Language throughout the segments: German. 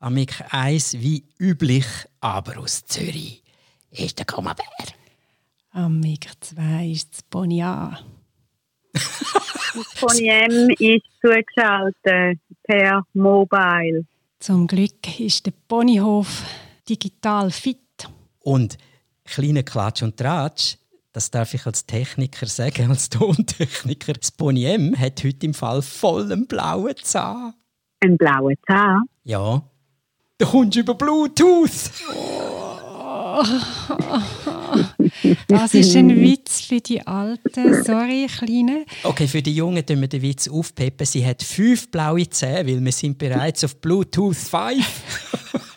Amik 1 wie üblich, aber aus Zürich ist der Kommabär. Amik 2 ist das Pony A. Pony M ist zugeschaltet per Mobile. Zum Glück ist der Ponyhof digital fit. Und kleiner Klatsch und Tratsch, das darf ich als Techniker sagen, als Tontechniker. Das Pony M hat heute im Fall voll einen blauen Zahn. Ein blauer Zahn? Ja. Da kommst du über Bluetooth. Das ist ein Witz für die Alten. Sorry, Kleine. Okay, für die Jungen tun wir den Witz aufpeppen. Sie hat fünf blaue Zähne, weil wir sind bereits auf Bluetooth 5.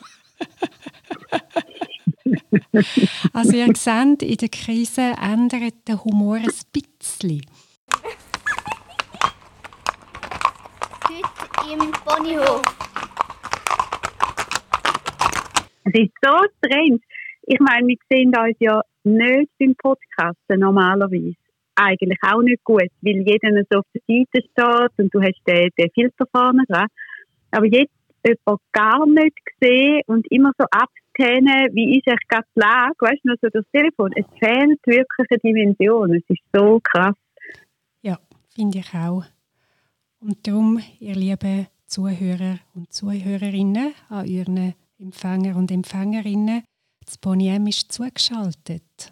Also ihr seht, in der Krise ändert der Humor ein bisschen. Heute im Ponyhof. Es ist so strange. Ich meine, wir sehen uns ja nicht beim Podcasten normalerweise. Eigentlich auch nicht gut, weil jeder so auf der Seite steht und du hast den, den Filter vorne dran. Aber jetzt jemand gar nicht gesehen und immer so abzähnen, wie ist echt gerade die Lage, weißt du, nur so das Telefon. Es fehlt wirklich eine Dimension. Es ist so krass. Ja, finde ich auch. Und darum, ihr lieben Zuhörer und Zuhörerinnen, an euren Empfänger und Empfängerinnen, das Pony M ist zugeschaltet.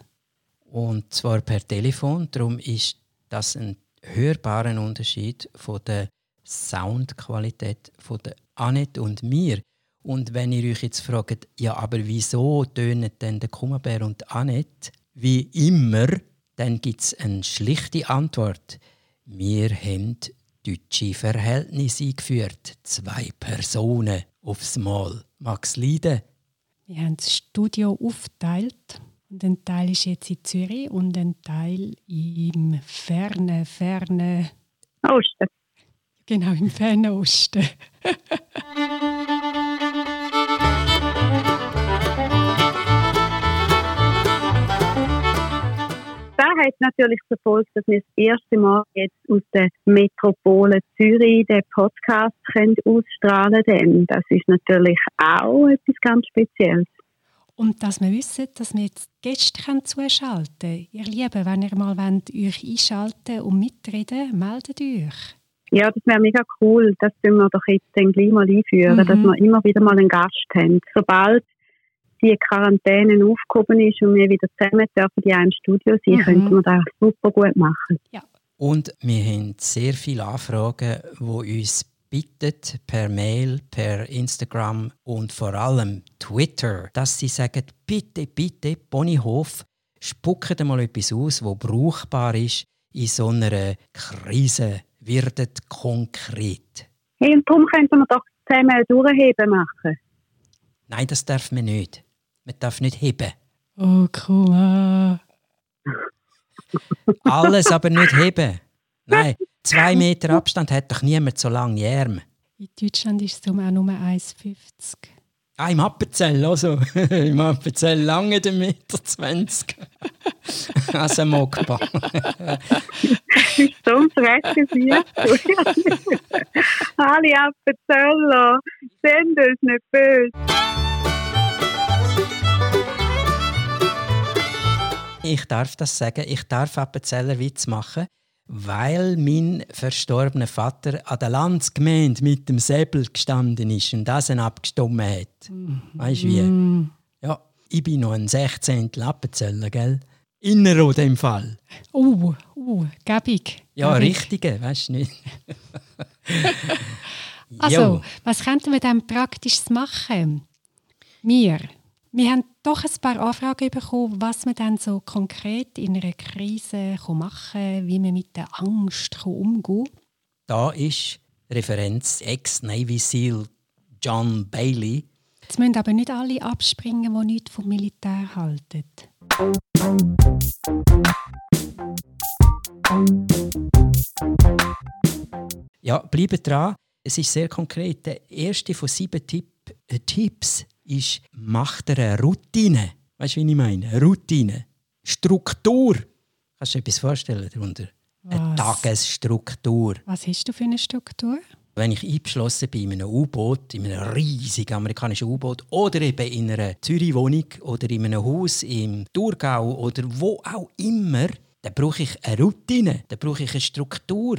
Und zwar per Telefon. Darum ist das ein hörbarer Unterschied von der Soundqualität von der Annette und mir. Und wenn ihr euch jetzt fragt, ja, aber wieso tönen denn der Kummerbär und Annette wie immer, dann gibt es eine schlichte Antwort. Wir haben deutsche Verhältnisse eingeführt. Zwei Personen aufs Mal. Max Leiden. Wir haben das Studio aufgeteilt. Und ein Teil ist jetzt in Zürich und ein Teil im fernen, fernen, Osten. genau im fernen Osten. hat natürlich zur Folge, dass wir das erste Mal jetzt aus der Metropole Zürich den Podcast können ausstrahlen können. Das ist natürlich auch etwas ganz Spezielles. Und dass wir wissen, dass wir jetzt Gäste können zuschalten können. Ihr Lieben, wenn ihr mal wollt, euch einschalten und mitreden meldet euch. Ja, das wäre mega cool. Das können wir doch jetzt dann gleich mal einführen, Mhm. dass wir immer wieder mal einen Gast haben. Sobald die Quarantäne aufgehoben ist und wir wieder zusammen dürfen in einem Studio sein, Mhm. könnten wir das super gut machen. Und wir haben sehr viele Anfragen, die uns bitten, per Mail, per Instagram und vor allem Twitter, dass sie sagen, bitte, bitte, Ponyhof, spuckt mal etwas aus, wo brauchbar ist in so einer Krise. Werdet konkret. Hey, und darum könnten wir doch zusammen ein Durchheben machen. Nein, das darf man nicht. Man darf nicht heben. Oh, cool. Alles aber nicht heben. Nein, zwei Meter Abstand hat doch niemand so lange Arme. In Deutschland ist es um auch nur 1,50. Ah, im Appenzell, also. Im Appenzell lange den Meter 20. also Mokba. ist so ein freches Lied. Alle Appenzeller, sind uns nicht böse. Ich darf das sagen, ich darf Appenzeller Witz machen, weil mein verstorbener Vater an der Landsgemeinde mit dem Säbel gestanden ist und das ihn abgestimmt hat. Weißt du wie? Mm. Ja, ich bin noch ein 16. Appenzeller, gell? Innerrot im Fall. Uh, uh, gäbig. Ja, Gäbig. richtige, weißt du nicht? Also, was könnten wir dann praktisch machen? Wir. Wir haben doch ein paar Anfragen bekommen, was man dann so konkret in einer Krise machen kann, wie man mit der Angst umgehen kann. Da ist Referenz Ex-Navy SEAL John Bailey. Jetzt müssen aber nicht alle abspringen, die nichts vom Militär halten. Ja, bleibt dran. Es ist sehr konkret. Der erste von sieben Tipp, äh, Tipps ist, macht dir eine Routine. Weißt du, wie ich meine? Eine Routine. Struktur. Kannst du dir etwas vorstellen darunter? Eine Was? Tagesstruktur. Was hast du für eine Struktur? wenn ich eingeschlossen bin in einem U-Boot, in einem riesigen amerikanischen U-Boot oder eben in einer Zürich-Wohnung oder in einem Haus im Thurgau oder wo auch immer, dann brauche ich eine Routine, dann brauche ich eine Struktur,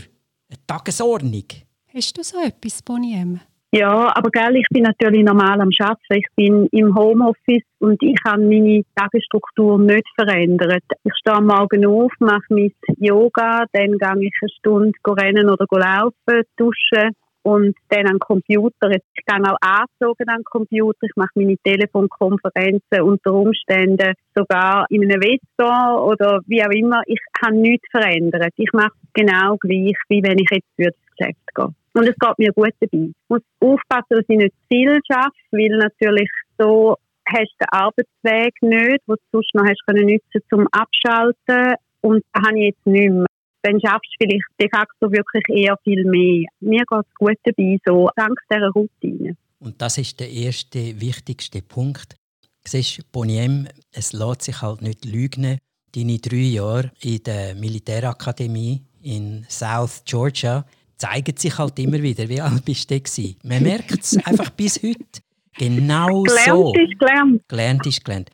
eine Tagesordnung. Hast du so etwas, Boniem? Ja, aber gell, ich bin natürlich normal am Arbeiten. Ich bin im Homeoffice und ich habe meine Tagesstruktur nicht verändert. Ich stehe am Morgen auf, mache mein Yoga, dann gehe ich eine Stunde rennen oder laufen, duschen und dann am Computer. Ich gehe auch angezogen am Computer. Ich mache meine Telefonkonferenzen unter Umständen sogar in einem Wetter oder wie auch immer. Ich habe nichts verändert. Ich mache es genau gleich, wie wenn ich jetzt für das Geschäft gehe. Und es geht mir gut dabei. Ich muss aufpassen, dass ich nicht viel schaffe, weil natürlich so hast du den Arbeitsweg nicht, den du sonst noch hast können nutzen zum Abschalten. Und da habe ich jetzt nicht mehr. Dann schaffst du vielleicht de facto wirklich eher viel mehr. Mir geht es gut dabei, so dank dieser Routine. Und das ist der erste, wichtigste Punkt. Siehst, Boniem, es lässt sich halt nicht lügen. Deine drei Jahre in der Militärakademie in South Georgia, zeigen sich halt immer wieder. Wie alt bist du gewesen? Man merkt es einfach bis heute. Genau gelernt so. Ist gelernt. Gelernt ist gelernt.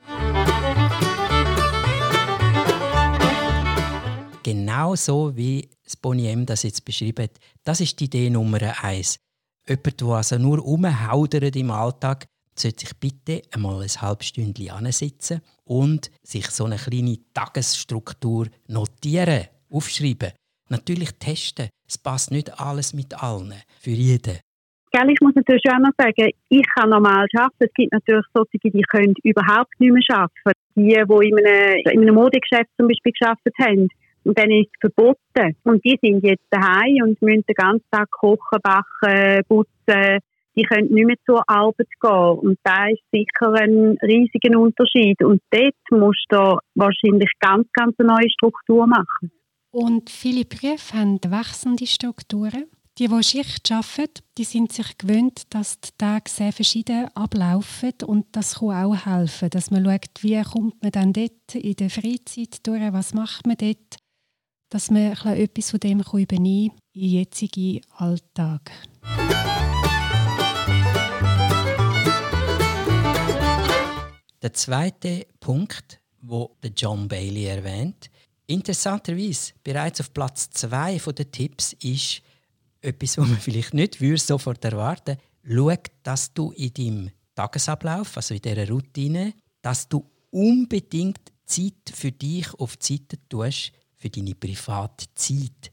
Genau so, wie das Boniem das jetzt beschrieben hat. Das ist die Idee Nummer eins. Jemand, der also nur umhaudert im Alltag, sollte sich bitte einmal ein halbes Stündchen ansitzen und sich so eine kleine Tagesstruktur notieren, aufschreiben. Natürlich testen. Es passt nicht alles mit allen, für jeden. Ich muss natürlich auch noch sagen, ich kann normal arbeiten. Es gibt natürlich solche, die können überhaupt nicht mehr arbeiten. Die, die in einem, in einem Modegeschäft zum Beispiel gearbeitet haben. Und dann ist es verboten. Und die sind jetzt daheim und müssen den ganzen Tag kochen, backen, putzen. Die können nicht mehr zur Arbeit gehen. Und da ist sicher ein riesiger Unterschied. Und dort musst du wahrscheinlich ganz, ganz eine neue Struktur machen. Und viele Berufe haben wechselnde Strukturen. Die, die Schicht arbeiten, die sind sich gewöhnt, dass die Tage sehr verschieden ablaufen und das kann auch helfen, dass man schaut, wie kommt man dann dort in der Freizeit durch, was macht man dort, dass man etwas von dem übernehmen kann in den jetzigen Alltag. Der zweite Punkt, der John Bailey erwähnt, Interessanterweise, bereits auf Platz zwei der Tipps ist etwas, was man vielleicht nicht sofort erwarten würde. Schau, dass du in deinem Tagesablauf, also in dieser Routine, dass du unbedingt Zeit für dich auf die Seite tust, für deine Privatzeit.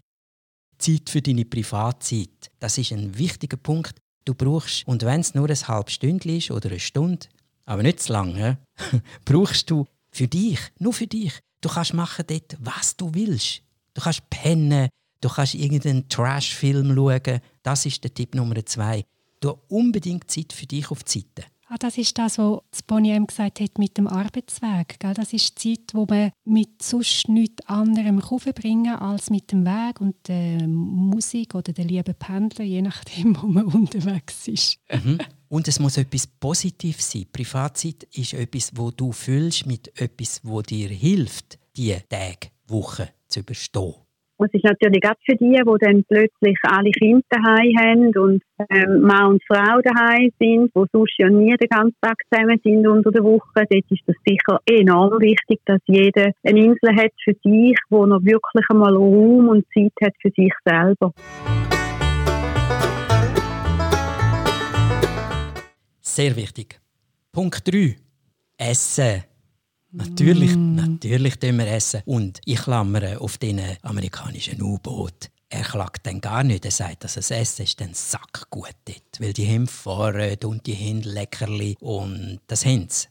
Zeit für deine Privatzeit. Das ist ein wichtiger Punkt. Du brauchst, und wenn es nur ein halbes Stündchen ist oder eine Stunde, aber nicht zu lange, brauchst du für dich, nur für dich, Du kannst machen dort, was du willst. Du kannst pennen, du kannst irgendeinen Trash-Film schauen. Das ist der Tipp Nummer zwei. Du unbedingt Zeit für dich auf die Seite. Ah, das ist das, was Bonnie gesagt hat mit dem Arbeitsweg. Gell? Das ist die Zeit, wo man mit sonst nichts anderem verbringen kann als mit dem Weg und der Musik oder der lieben Pendler, je nachdem, wo man unterwegs ist. Mhm. Und es muss etwas Positives sein. Privatzeit ist etwas, wo du fühlst mit etwas, wo dir hilft, die Tage, Wochen zu überstehen. Es ist natürlich auch für die, die dann plötzlich alle Kinder daheim haben und ähm, Mann und Frau daheim sind, die sonst ja nie den ganzen Tag zusammen sind unter der Woche. Dort ist es sicher enorm wichtig, dass jeder eine Insel hat für sich, wo noch wirklich einmal Raum und Zeit hat für sich selber. Sehr wichtig. Punkt 3. Essen. Natürlich, mm. natürlich tun wir essen. Und ich klammere auf den amerikanischen U-Boot. Er klagt dann gar nicht. Er sagt, dass das Essen ist dann sackgut dort. Weil die haben Vorräte und die haben Leckerli und das haben sie.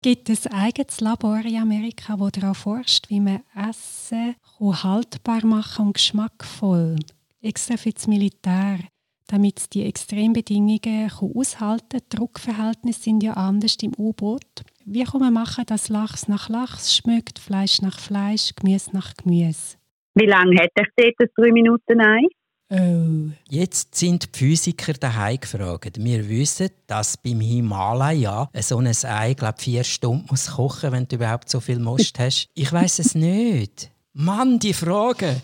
Gibt es ein eigenes Labor in Amerika, das darauf forscht, wie man Essen haltbar machen und geschmackvoll? Extra für das Militär damit es die Extrembedingungen aushalten kann. Die Druckverhältnisse sind ja anders im U-Boot. Wie kann man machen, dass Lachs nach Lachs schmeckt, Fleisch nach Fleisch, Gemüse nach Gemüse? Wie lange hätte ich das drei Minuten Ei? Oh. Jetzt sind die Physiker daheim gefragt. Wir wissen, dass beim Himalaya so ein Ei glaub, vier Stunden muss kochen wenn du überhaupt so viel Most hast. Ich weiß es nicht. Mann, die Frage.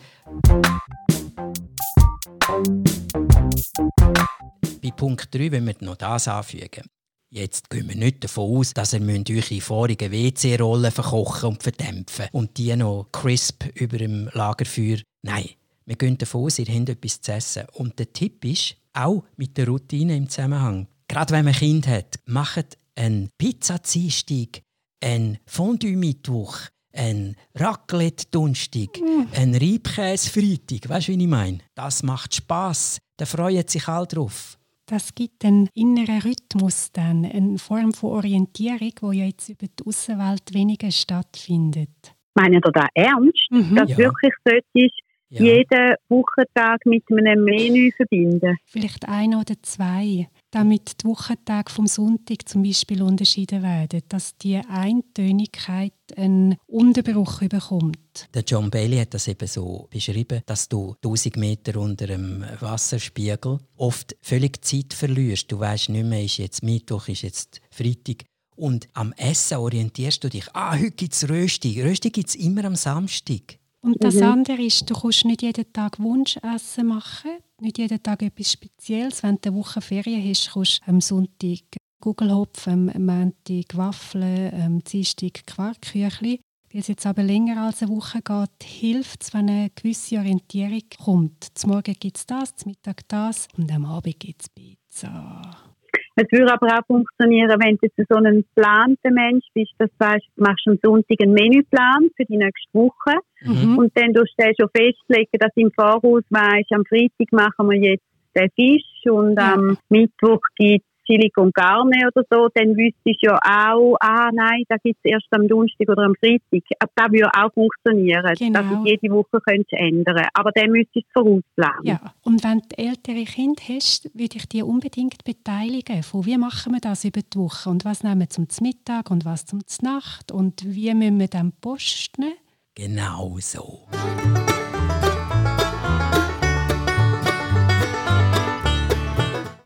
Punkt 3 wenn wir noch das anfügen. Jetzt gehen wir nicht davon aus, dass ihr eure vorigen WC-Rollen verkochen und verdämpfen und die noch crisp über dem Lagerfeuer. Nein, wir gehen davon aus, ihr habt etwas zu essen. Und der Tipp ist, auch mit der Routine im Zusammenhang, gerade wenn man ein Kind hat, macht einen Pizza-Dienstag, einen Fondue-Mittwoch, ein Raclette-Dunstig, mm. ein Reibkäse-Freitag. Weißt du, wie ich meine? Das macht Spass. Da freuen sich alle drauf. Das gibt einen inneren Rhythmus, dann, eine Form von Orientierung, die ja jetzt über die Außenwelt weniger stattfindet. Meinen Sie da ernst? Mhm. Dass ja. wirklich sollte ja. jeden Wochentag mit einem Menü verbinden? Vielleicht ein oder zwei damit die Wochentage vom Sonntag zum Beispiel unterschieden werden, dass die Eintönigkeit einen Unterbruch bekommt. Der John Bailey hat das eben so beschrieben, dass du 1000 Meter unter dem Wasserspiegel oft völlig Zeit verlierst. Du weißt nicht mehr, ist jetzt Mittwoch, ist jetzt Freitag. Und am Essen orientierst du dich. Ah, heute gibt es Rösti. Rösti gibt es immer am Samstag. Und das mhm. andere ist, du kannst nicht jeden Tag Wunschessen machen, nicht jeden Tag etwas Spezielles. Wenn du eine Woche Ferien hast, kannst du am Sonntag Gugelhopf, am Montag Waffeln, am Dienstag Quarkküchli. Weil es jetzt aber länger als eine Woche geht, hilft es, wenn eine gewisse Orientierung kommt. Zum Morgen gibt es das, zum Mittag das und am Abend gibt es Pizza. Es würde aber auch funktionieren, wenn du so ein geplanter Mensch bist, dass du weißt, du machst am Sonntag einen Menüplan für die nächste Woche mhm. und dann tust du schon festlegen, dass du im Voraus weißt, am Freitag machen wir jetzt den Fisch und am Mittwoch gibt Chili con Carne oder so, dann wüsstest du ja auch, ah nein, da gibt es erst am Donnerstag oder am Freitag. Aber das würde auch funktionieren, genau. dass du jede Woche könntest ändern Aber dann müsstest du vorausplanen. Ja, und wenn du ältere Kinder hast, würde ich die unbedingt beteiligen. Von wie machen wir das über die Woche und was nehmen wir zum Mittag und was zum Nacht und wie müssen wir dann posten? Genau so.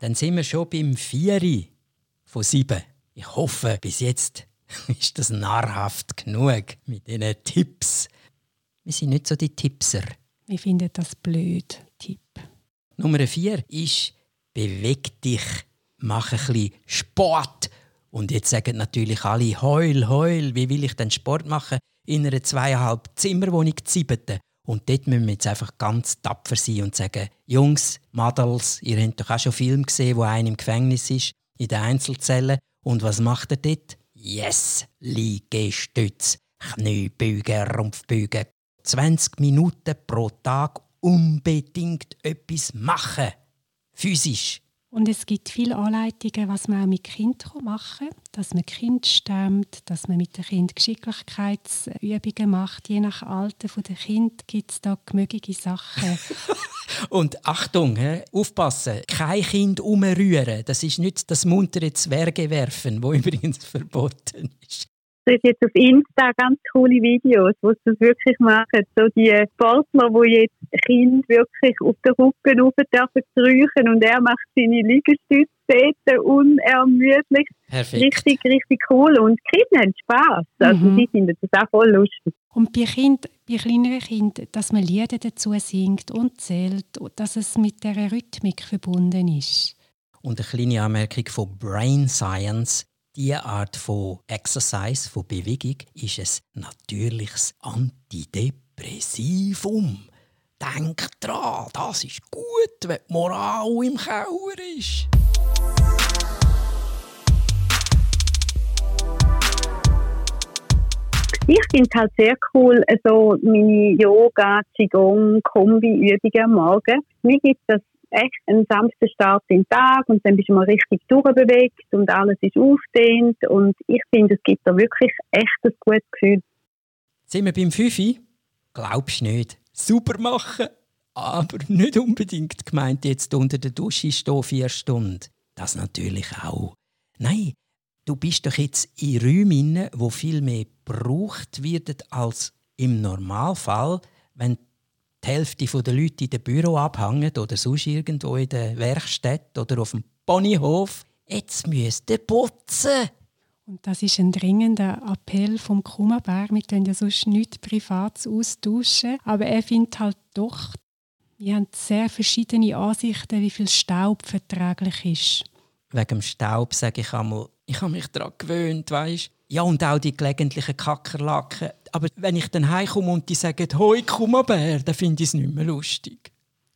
Dann sind wir schon beim Vieri von sieben. Ich hoffe, bis jetzt ist das nahrhaft genug mit diesen Tipps. Wir sind nicht so die Tippser. Ich finde das blöd, Tipp. Nummer vier ist, beweg dich, mach ein bisschen Sport. Und jetzt sagen natürlich alle, heul, heul, wie will ich denn Sport machen in einer zweieinhalb Zimmerwohnung ziebete? Und dort müssen wir jetzt einfach ganz tapfer sein und sagen, Jungs, Madels, ihr habt doch auch schon Filme gesehen, wo einer im Gefängnis ist, in der Einzelzelle. Und was macht er dort? Yes, Liegestütz, Kniebeugen, Rumpfbeugen. 20 Minuten pro Tag unbedingt etwas machen. Physisch. Und es gibt viele Anleitungen, was man auch mit Kind machen kann. Dass man Kind stemmt, dass man mit dem Kind Geschicklichkeitsübungen macht. Je nach Alter der Kind gibt es da gemögliche Sachen. Und Achtung, aufpassen, kein Kind umrühren. Das ist nicht das muntere Zwerge werfen, wo übrigens verboten ist sehe jetzt auf Insta ganz coole Videos, wo sie das wirklich machen. So die Sportler, die jetzt Kind wirklich auf den Rücken rauf dürfen und er macht seine Liegestütze unermüdlich. Perfekt. Richtig, richtig cool. Und die Kinder haben Spass. Also mhm. die finden das auch voll lustig. Und bei, kind, bei kleineren Kindern, dass man Lieder dazu singt und zählt, dass es mit der Rhythmik verbunden ist. Und eine kleine Anmerkung von Brain Science. Diese Art von Exercise, von Bewegung, ist ein natürliches Antidepressivum. Denk dran, das ist gut, wenn die Moral im Keller ist. Ich finde es halt sehr cool, also meine Yoga, Qigong, Kombi-Übungen am Morgen. Mir gibt das echt ein sanfter Start in den Tag und dann bist du mal richtig durchbewegt und alles ist aufdehnt und ich finde, es gibt da wirklich echt ein gutes Gefühl. Sind wir beim Fünfi? Glaubst nicht? Super machen, aber nicht unbedingt gemeint jetzt unter der Dusche stehen vier Stunden. Das natürlich auch. Nein, du bist doch jetzt in Räumen, wo viel mehr gebraucht wird als im Normalfall, wenn die Hälfte der Leute in dem Büro abhängen oder sonst irgendwo in der Werkstatt oder auf dem Ponyhof. Jetzt müsst ihr putzen. Und das ist ein dringender Appell vom Kummerbär. Wir können ja sonst nichts Privates austauschen. Aber er findet halt doch, Wir haben sehr verschiedene Ansichten, wie viel Staub verträglich ist. Wegen dem Staub sage ich einmal, ich habe mich daran gewöhnt, weißt Ja, und auch die gelegentlichen Kackerlaken. Aber wenn ich dann heimkomme und die sagen, «Hoi, komm her», dann finde ich es nicht mehr lustig.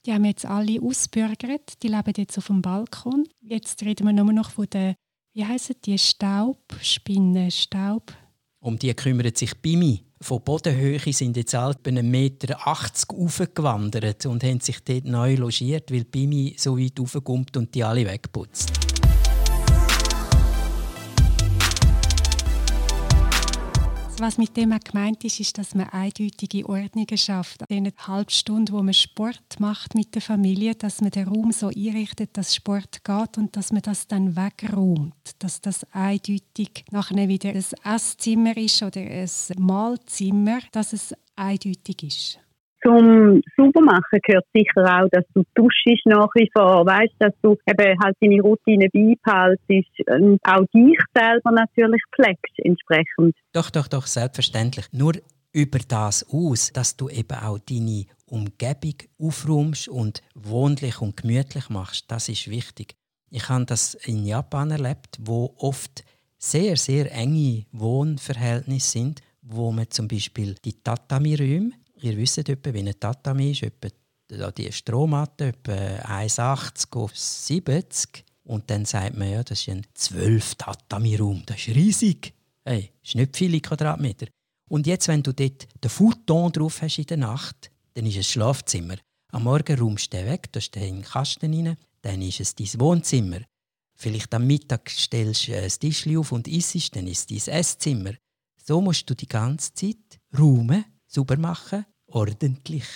Die haben jetzt alle ausbürgert, die leben jetzt auf dem Balkon. Jetzt reden wir nur noch von den, wie heissen die, Staubspinnen, Staub... Um die kümmert sich Bimi. Von Bodenhöhe sind jetzt etwa 1,80 Meter aufgewandert und haben sich dort neu logiert, weil Bimi so weit raufkommt und die alle wegputzt. Was mit dem auch gemeint ist, ist, dass man eindeutige Ordnungen schafft. In der halben Stunde, wo man Sport macht mit der Familie, dass man den Raum so einrichtet, dass Sport geht und dass man das dann wegräumt. Dass das eindeutig nachher wieder ein Esszimmer ist oder ein Mahlzimmer, dass es eindeutig ist zum Saubermachen gehört sicher auch, dass du duschst nach wie vor, weißt, dass du eben halt deine Routine beibehaltest und auch dich selber natürlich pflegst entsprechend. Doch, doch, doch, selbstverständlich. Nur über das aus, dass du eben auch deine Umgebung aufräumst und wohnlich und gemütlich machst, das ist wichtig. Ich habe das in Japan erlebt, wo oft sehr, sehr enge Wohnverhältnisse sind, wo man zum Beispiel die Tatami-Räume ihr wisst etwa, wie ein Tatami ist, etwa die Strohmatte etwa 1,80 auf 70. Und dann sagt man, ja, das ist ein 12 Tatami-Raum, das ist riesig. Hey, das ist nicht viele Quadratmeter. Und jetzt, wenn du dort den Futon drauf hast in der Nacht, dann ist es Schlafzimmer. Am Morgen räumst du den weg, da steht in den Kasten rein, dann ist es dein Wohnzimmer. Vielleicht am Mittag stellst du ein Tischchen auf und isst, dann ist es dein Esszimmer. So musst du die ganze Zeit räumen, sauber machen ordentlich.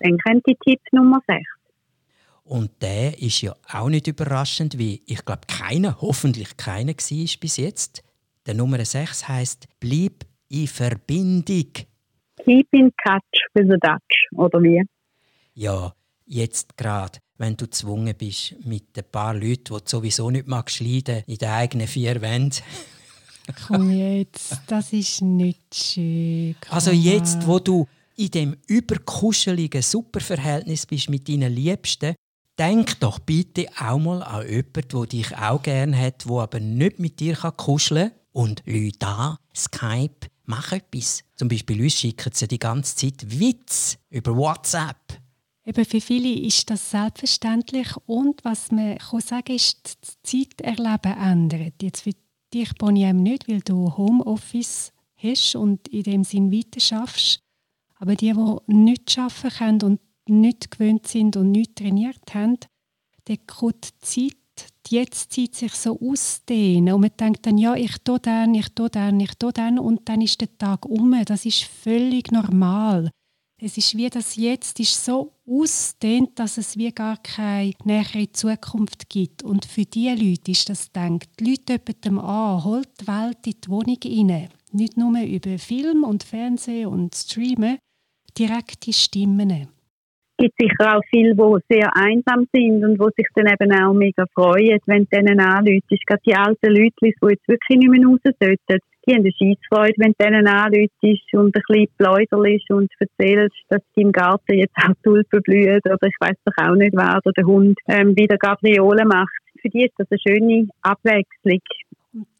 Dann kommt die Tipp Nummer 6. Und der ist ja auch nicht überraschend, wie ich glaube, keiner, hoffentlich keiner war bis jetzt. Der Nummer 6 heißt Bleib in Verbindung. Keep in touch with the Dutch, oder wie? Ja, jetzt gerade, wenn du gezwungen bist, mit ein paar Leuten, die du sowieso nicht magst, in den eigenen vier Wänden Komm jetzt, das ist nicht schön. Komm. Also jetzt, wo du in dem überkuscheligen Superverhältnis bist mit deinen Liebsten, denk doch bitte auch mal an jemanden, der dich auch gerne hat, der aber nicht mit dir kuscheln kann. Und Leute an, Skype, mach etwas. Zum Beispiel uns schicken sie die ganze Zeit Witz über WhatsApp. Eben für viele ist das selbstverständlich und was man kann sagen ist, das Zeiterleben ändert. Jetzt für dich Boniem nicht, weil du Homeoffice hast und in dem Sinn weiter schaffst. Aber die, die nicht arbeiten können und nicht gewöhnt sind und nicht trainiert haben, die kommt die Zeit, die Jetztzeit sich so ausdehnen und man denkt dann, ja, ich tue dann, ich tue dann, ich tue dann und dann ist der Tag um. Das ist völlig normal. Es ist wie das Jetzt ist so ausdehnt, dass es wie gar keine nähere Zukunft gibt. Und für diese Leute ist das denkt. Die Leute jemandem an, holt die Welt in die Wohnung rein. Nicht nur über Film und Fernsehen und Streamen, direkte Stimmen. Gibt sicher auch viele, die sehr einsam sind und die sich dann eben auch mega freuen, wenn du denen anläutest. Gerade die alten Leute, die jetzt wirklich nicht mehr raus sollten die haben eine Scheissfreude, wenn du denen anläutest und ein bisschen pläuderst und erzählst, dass im Garten jetzt auch Tulpen blühen oder ich weiß doch auch nicht was, oder der Hund ähm, wieder Gabriole macht. Für die ist das eine schöne Abwechslung.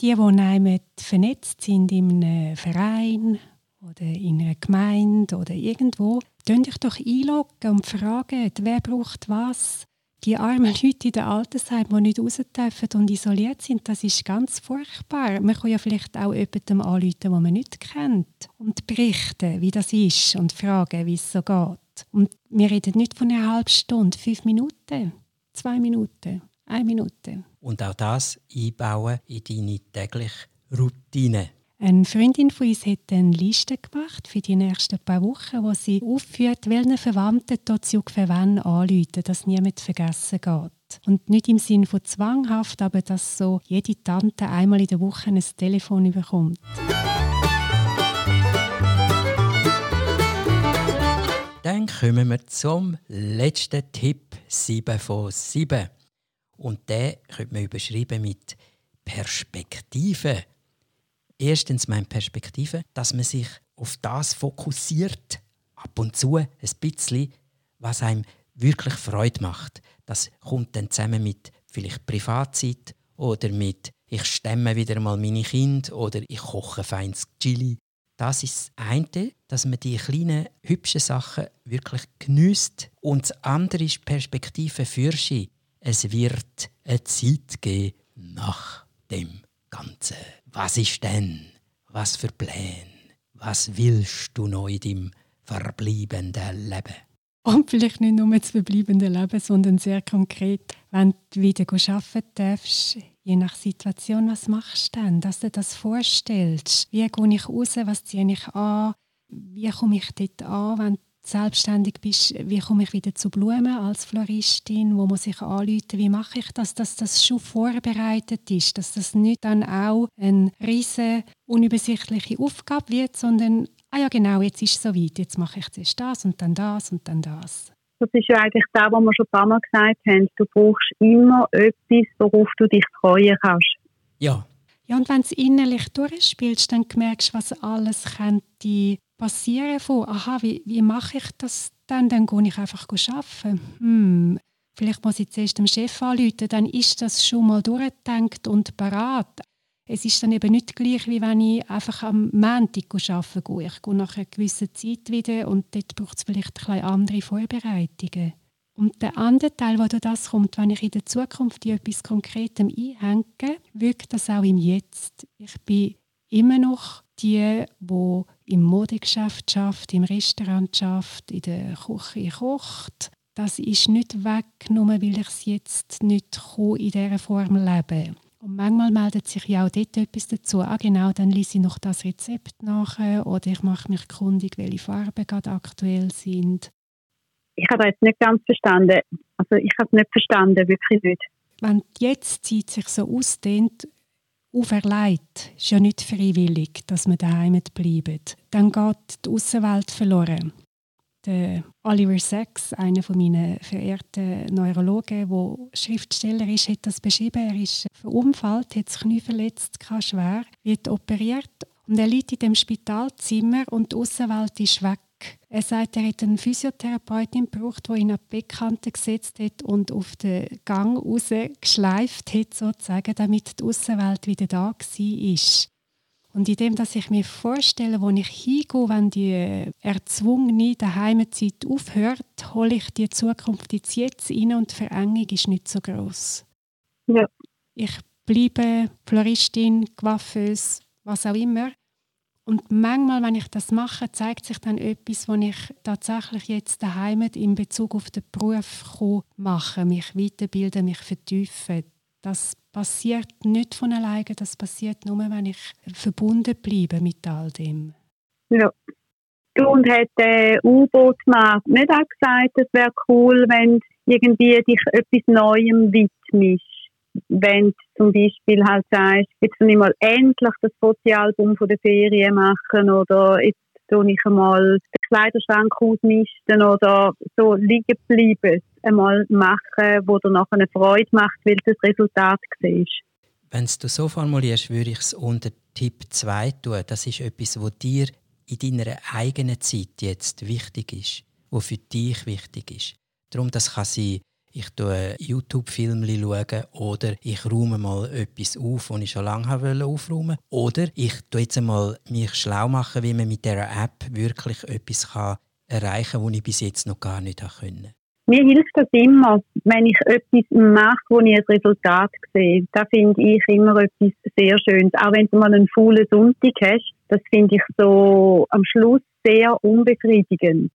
Die, die vernetzt sind in einem Verein oder in einer Gemeinde oder irgendwo, könnt euch doch einloggen und fragen, wer braucht was die armen Leute in den Altersheim, die nicht raus dürfen und isoliert sind, das ist ganz furchtbar. Man kann ja vielleicht auch jemandem anrufen, den man nicht kennt und berichten, wie das ist und fragen, wie es so geht. Und wir reden nicht von einer halben Stunde, fünf Minuten, zwei Minuten, eine Minute. Und auch das einbauen in deine tägliche Routine. Eine Freundin von uns hat eine Liste gemacht für die nächsten paar Wochen, wo sie aufführt, welchen Verwandten dort für wann anrufen, dass niemand vergessen geht. Und nicht im Sinn von zwanghaft, aber dass so jede Tante einmal in der Woche ein Telefon bekommt. Dann kommen wir zum letzten Tipp 7 von 7. Und den könnte man überschreiben mit Perspektive. Erstens meine Perspektive, dass man sich auf das fokussiert, ab und zu ein bisschen, was einem wirklich Freude macht. Das kommt dann zusammen mit vielleicht Privatzeit oder mit ich stemme wieder mal meine Kinder oder ich koche feines Chili. Das ist das eine, dass man die kleinen, hübschen Sachen wirklich geniesst. Und das andere ist Perspektive für sie. Es wird eine Zeit geben nach dem Ganzen. Was ist denn? Was für Pläne? Was willst du noch in deinem verbleibenden Leben? Und vielleicht nicht nur das verbleibende Leben, sondern sehr konkret, wenn du wieder arbeiten darfst, je nach Situation, was machst du dann? Dass du das vorstellst. Wie gehe ich raus? Was ziehe ich an? Wie komme ich dort an, wenn selbstständig bist? Wie komme ich wieder zu Blumen als Floristin? Wo muss ich anrufen? Wie mache ich das, dass das schon vorbereitet ist? Dass das nicht dann auch eine riesige, unübersichtliche Aufgabe wird, sondern ah ja genau, jetzt ist es soweit, jetzt mache ich zuerst das und dann das und dann das. Das ist ja eigentlich das, was wir schon ein paar Mal gesagt haben. Du brauchst immer etwas, worauf du dich freuen kannst. Ja. Ja, und wenn du es innerlich durchspielst, dann merkst du, was alles könnte passieren von, aha, wie, wie mache ich das dann? Dann gehe ich einfach arbeiten. Hm, vielleicht muss ich zuerst dem Chef anrufen, dann ist das schon mal durchgedacht und parat es ist dann eben nicht gleich, wie wenn ich einfach am Montag arbeiten gehe. Ich gehe nach einer gewissen Zeit wieder und dort braucht es vielleicht ein andere Vorbereitungen. Und der andere Teil, wo das kommt, wenn ich in der Zukunft in etwas Konkretem einhänge, wirkt das auch im Jetzt. Ich bin immer noch die, die im Modegeschäft schafft, im Restaurant schafft, in der Küche kocht. Das ist nicht weggenommen, weil ich es jetzt nicht in dieser Form lebe. Und manchmal meldet sich ja auch dort etwas dazu. Ah, genau, dann lese ich noch das Rezept nach oder ich mache mich kundig, welche Farben gerade aktuell sind. Ich habe jetzt nicht ganz verstanden. Also ich habe es nicht verstanden, wirklich nicht. Wenn die Jetztzeit sich so ausdehnt, auferlegt, ist ja nicht freiwillig, dass man daheim bleibt. Dann geht die Außenwelt verloren der Oliver Sacks, einer von meinen verehrten Neurologen, der Schriftsteller ist, hat das beschrieben. Er ist verunfallt, hat das Knie verletzt, schwer, wird operiert und er liegt in dem Spitalzimmer und die Außenwelt ist weg. Er sagt, er hat einen Physiotherapeutin gebraucht, der ihn an die Beckkante gesetzt hat und auf den Gang raus geschleift hat, sozusagen, damit die Außenwelt wieder da war. Und indem, dass ich mir vorstelle, wo ich hingehe, wenn die erzwungene Heimzeit aufhört, hole ich die Zukunft jetzt jetzt rein und die Verengung ist nicht so groß. Ja. Ich bleibe Floristin, Coiffeuse, was auch immer. Und manchmal, wenn ich das mache, zeigt sich dann etwas, was ich tatsächlich jetzt daheim in Bezug auf den Beruf machen kann, mich weiterbilden, mich vertiefen. Das passiert nicht von alleine, das passiert nur, wenn ich verbunden bleibe mit all dem. Ja. Und hat der U-Boot-Markt nicht auch gesagt, es wäre cool, wenn irgendwie dich etwas Neuem widmest? Wenn zum Beispiel halt sagst, jetzt will ich mal endlich das Fotoalbum von der Ferien machen oder jetzt tue ich einmal den Kleiderschrank ausmisten oder so liegen bleiben einmal machen, wo dir nachher eine Freude macht, weil das Resultat siehst. Wenn du so formulierst, würde ich es unter Tipp 2 tun. Das ist etwas, was dir in deiner eigenen Zeit jetzt wichtig ist, was für dich wichtig ist. Darum, das kann sein, ich schaue YouTube-Filme schauen oder ich räume mal etwas auf, das ich schon lange aufräumen wollte. Oder ich tue jetzt einmal mich schlau machen, wie man mit dieser App wirklich etwas erreichen kann, was ich bis jetzt noch gar nicht konnte. Mir hilft das immer, wenn ich etwas mache, wo ich ein Resultat sehe. Da finde ich immer etwas sehr Schönes. Auch wenn du mal einen faulen Sonntag hast, das finde ich so am Schluss sehr unbefriedigend.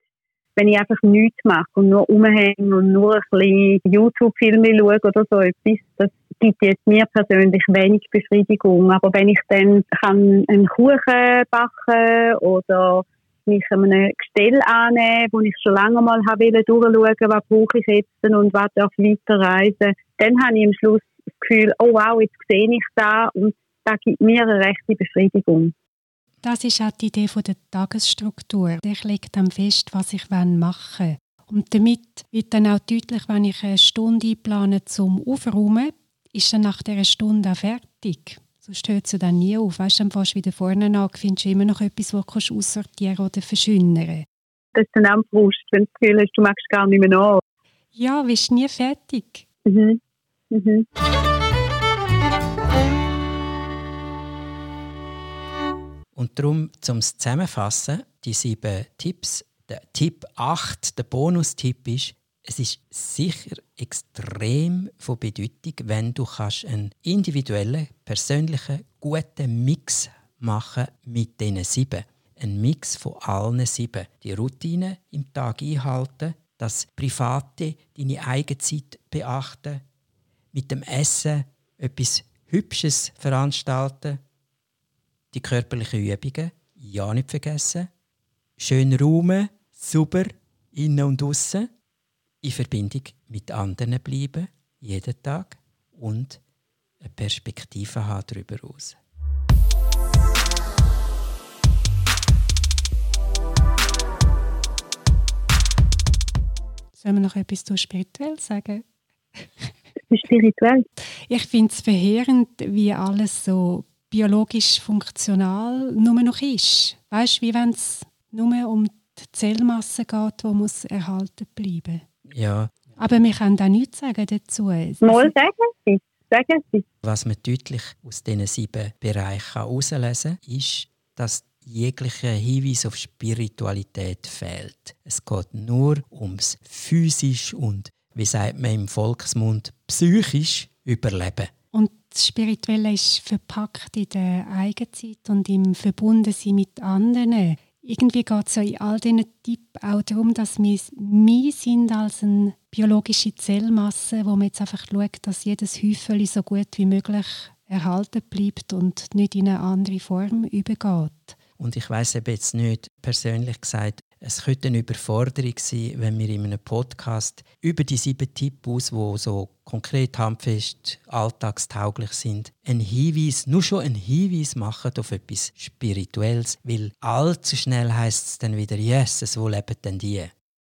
Wenn ich einfach nichts mache und nur rumhänge und nur ein bisschen YouTube-Filme schaue oder so etwas, das gibt jetzt mir persönlich wenig Befriedigung. Aber wenn ich dann kann einen Kuchen backen oder mich einem Gestell annehmen, wo ich schon lange mal habe durchschauen was brauche ich jetzt und was darf weiterreisen. Dann habe ich am Schluss das Gefühl, oh wow, jetzt sehe ich da und das gibt mir eine rechte Befriedigung. Das ist auch die Idee der Tagesstruktur. Ich lege dann fest, was ich machen will. Und damit wird dann auch deutlich, wenn ich eine Stunde einplane zum Aufräumen, ist dann nach dieser Stunde auch fertig. Sonst hört es dann nie auf. Weißt du, dann fährst du wieder vorne an, findest du immer noch etwas, das du aussortieren oder verschönern Das ist dann auch Frust, wenn du das Gefühl hast, du magst gar nicht mehr nach. Ja, wirst nie fertig. Mhm. Mhm. Und darum, zum Zusammenfassen, die sieben Tipps, der Tipp 8, der Bonustipp ist, es ist sicher extrem von Bedeutung, wenn du kannst einen individuellen, persönlichen, guten Mix machen mit diesen sieben. Ein Mix von allen sieben. Die Routine im Tag einhalten, das Private, deine Eigenzeit beachten, mit dem Essen etwas Hübsches veranstalten, die körperlichen Übungen ja nicht vergessen, schön räumen, sauber, innen und außen, in Verbindung mit anderen bleiben, jeden Tag und eine Perspektive haben darüber aus. Sollen wir noch etwas zu spirituell sagen? Spirituell? Ich finde es verheerend, wie alles so biologisch funktional nur noch ist. Weißt du, wie wenn es nur um die Zellmasse geht, die muss erhalten bleiben Ja. Aber wir können auch nichts sagen dazu. Mal sagen Sie. Sagen Sie. Was man deutlich aus diesen sieben Bereichen herauslesen kann, ist, dass jeglicher Hinweis auf Spiritualität fehlt. Es geht nur ums physisch und, wie sagt man im Volksmund, psychisch Überleben. Das Spirituelle ist verpackt in der Eigenzeit und im Verbundensein mit anderen. Irgendwie geht es in all diesen Tipps auch darum, dass wir mehr sind als eine biologische Zellmasse, wo man jetzt einfach schaut, dass jedes Häufchen so gut wie möglich erhalten bleibt und nicht in eine andere Form übergeht. Und ich weiß eben jetzt nicht persönlich gesagt, es könnte eine Überforderung sein, wenn wir in einem Podcast über die sieben Tipps, die so konkret handfest alltagstauglich sind, einen Hinweis, nur schon einen Hinweis machen auf etwas Spirituelles, weil allzu schnell heißt es dann wieder, yes, wo leben denn die?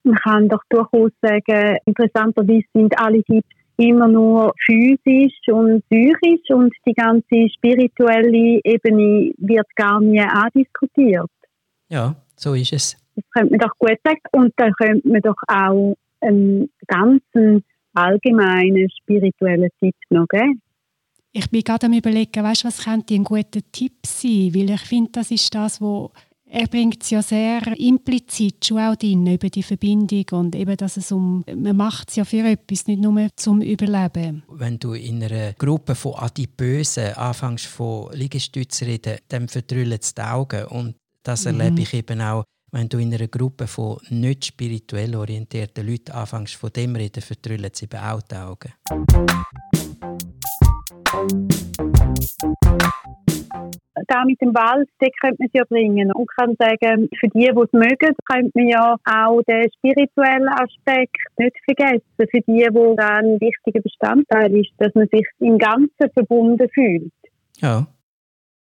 Man kann doch durchaus sagen, interessanterweise sind alle Tipps immer nur physisch und psychisch und die ganze spirituelle Ebene wird gar nie andiskutiert. Ja, so ist es. Das könnte man doch gut sagen. Und dann könnte man doch auch einen ganzen allgemeinen spirituellen Tipp noch geben. Ich bin gerade am überlegen, weißt, was könnte ein guter Tipp sein? Weil ich finde, das ist das, wo er bringt es ja sehr implizit schon auch drin, über die Verbindung und eben, dass es um, man macht es ja für etwas, nicht nur zum Überleben. Wenn du in einer Gruppe von Adipösen anfängst von Liegestützen reden, dann verdrüllen es die Augen und das mhm. erlebe ich eben auch, wenn du in einer Gruppe von nicht spirituell orientierten Leuten anfängst von dem reden, verdrüllen sie eben auch die Augen. Da mit dem Wald, den könnte man ja bringen und kann sagen, für die, die es mögen, könnte man ja auch den spirituellen Aspekt nicht vergessen. Für die, wo ein wichtiger Bestandteil ist, dass man sich im Ganzen verbunden fühlt. Ja.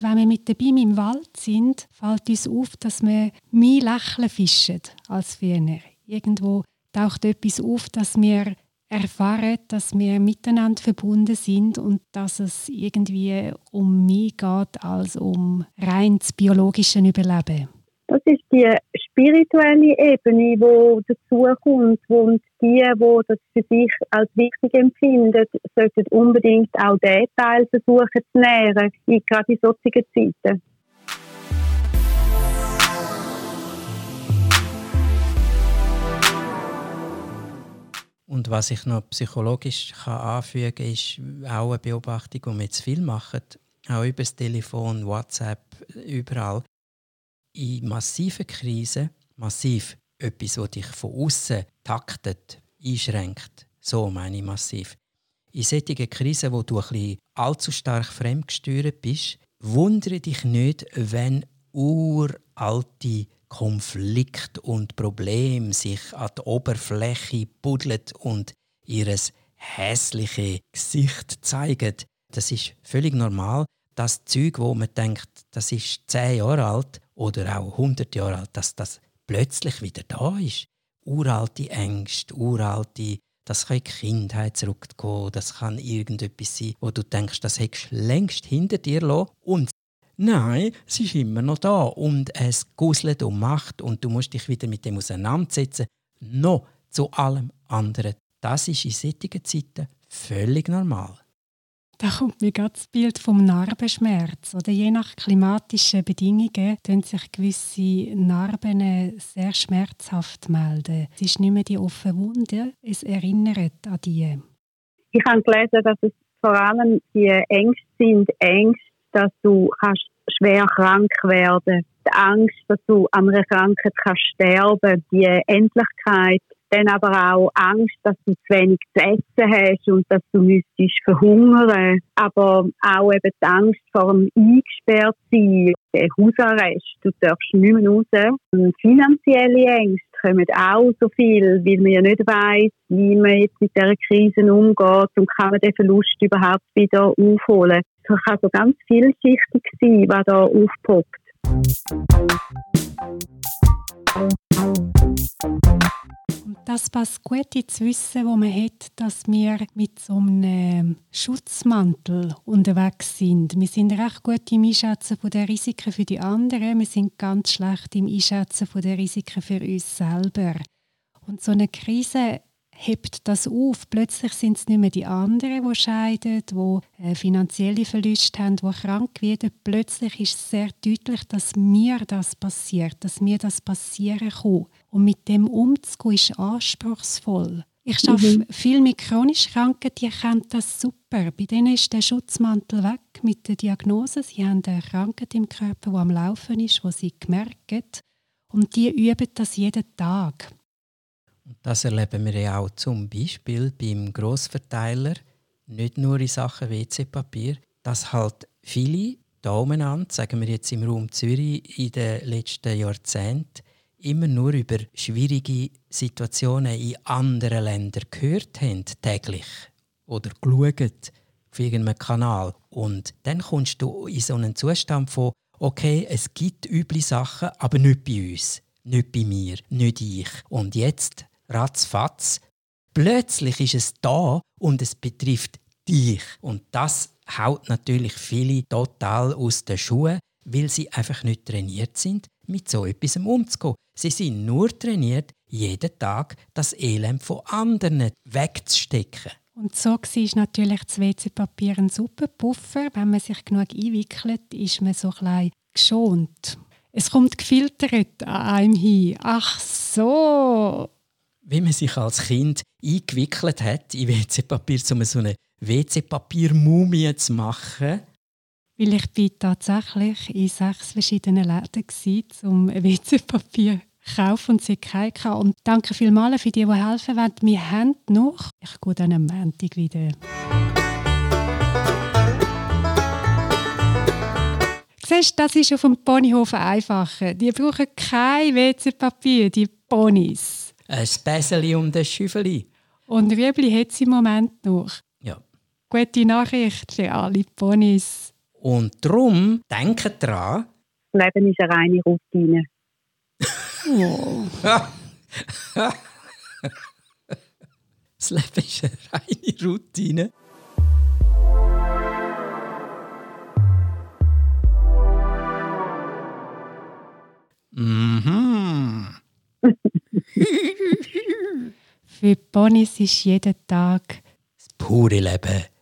Wenn wir mit dabei im Wald sind, fällt uns auf, dass wir mehr Lächeln fischen als früher. Irgendwo taucht etwas auf, dass wir erfahren, dass wir miteinander verbunden sind und dass es irgendwie um mehr geht als um rein das biologische Überleben. Das ist die spirituelle Ebene, die dazukommt. Und die, die das für sich als wichtig empfinden, sollten unbedingt auch diesen Teil versuchen zu nähren, gerade in solchen Zeiten. Und was ich noch psychologisch kann anfügen kann, ist auch eine Beobachtung, die wir jetzt viel machen, auch über das Telefon, WhatsApp, überall. In massiven Krisen, massiv etwas, das dich von außen taktet, einschränkt, so meine ich massiv. In solchen Krisen, wo du ein bisschen allzu stark fremdgesteuert bist, wundere dich nicht, wenn uralte Konflikt und Problem sich an die Oberfläche buddelt und ihres hässliche Gesicht zeigt. Das ist völlig normal. Das Zeug, wo man denkt, das ist zehn Jahre alt oder auch 100 Jahre alt, dass das plötzlich wieder da ist. Uralte Ängste, uralte Das kann in die Kindheit zurückgehen, das kann irgendetwas sein, wo du denkst, das hättest du längst hinter dir lassen. Und nein, es ist immer noch da und es guselt und macht und du musst dich wieder mit dem auseinandersetzen. Noch zu allem anderen. Das ist in solchen Zeiten völlig normal. Da kommt mir gerade das Bild vom Narbenschmerz. Oder je nach klimatischen Bedingungen können sich gewisse Narben sehr schmerzhaft melden. Es ist nicht mehr die offene Wunde, es erinnert an die. Ich habe gelesen, dass es vor allem die Ängste sind, Ängste, dass du kannst schwer krank werden, die Angst, dass du an einer Krankheit kannst sterben, die Endlichkeit, dann aber auch Angst, dass du zu wenig zu essen hast und dass du müsstest verhungern. Aber auch eben die Angst vor dem eingesperrt sein, der Hausarrest, du darfst nicht mehr raus. Und finanzielle Ängste kommen auch so viel, weil man ja nicht weiss, wie man jetzt mit dieser Krise umgeht und kann man den Verlust überhaupt wieder aufholen. Es kann so ganz vielschichtig sein, was da aufpoppt. Und das passt gut ins Wissen, wo man hat, dass wir mit so einem Schutzmantel unterwegs sind. Wir sind recht gut im Einschätzen den Risiken für die anderen, wir sind ganz schlecht im Einschätzen den Risiken für uns selber. Und so eine Krise hebt das auf. Plötzlich sind es nicht mehr die anderen, die scheiden, die äh, finanzielle Verluste haben, die krank werden. Plötzlich ist es sehr deutlich, dass mir das passiert, dass mir das passieren kann. Und mit dem umzugehen ist anspruchsvoll. Ich arbeite mhm. viel mit chronisch Kranken, die kennen das super. Bei denen ist der Schutzmantel weg mit der Diagnose. Sie haben eine Krankheit im Körper, die am Laufen ist, wo sie merken. Und die üben das jeden Tag. Das erleben wir ja auch zum Beispiel beim Grossverteiler, nicht nur in Sachen WC-Papier, dass halt viele Daumen an, sagen wir jetzt im Raum Zürich in den letzten Jahrzehnten, immer nur über schwierige Situationen in anderen Ländern gehört haben, täglich. Oder geschaut auf irgendeinem Kanal. Und dann kommst du in so einen Zustand von, okay, es gibt üble Sachen, aber nicht bei uns, nicht bei mir, nicht ich. Und jetzt ratzfatz. Plötzlich ist es da und es betrifft dich. Und das haut natürlich viele total aus den Schuhen, weil sie einfach nicht trainiert sind, mit so etwas umzugehen. Sie sind nur trainiert, jeden Tag das Elend von anderen wegzustecken. Und so war natürlich das WC-Papier ein super Puffer. Wenn man sich genug einwickelt, ist man so klein geschont. Es kommt gefiltert an einem hin. Ach so, wie man sich als Kind eingewickelt hat in WC-Papier, um so eine WC-Papier-Mumie zu machen. Weil ich bin tatsächlich in sechs verschiedenen Läden war, um WC-Papier zu kaufen und sie keinen Und danke vielmals für die, die helfen wollen. Wir haben noch, ich gehe dann am Montag wieder. Siehst, das ist auf dem Ponyhof einfacher. Die brauchen kein WC-Papier, die Ponys ein Späseli und ein Schüffeli. Und Rüebli hat es im Moment noch. Ja. Gute Nachricht für alle Ponys. Und darum denkt dran. Das Leben ist eine reine Routine. oh. das Leben ist eine reine Routine. Mhm. Für Ponys ist jeden Tag das pure Leben.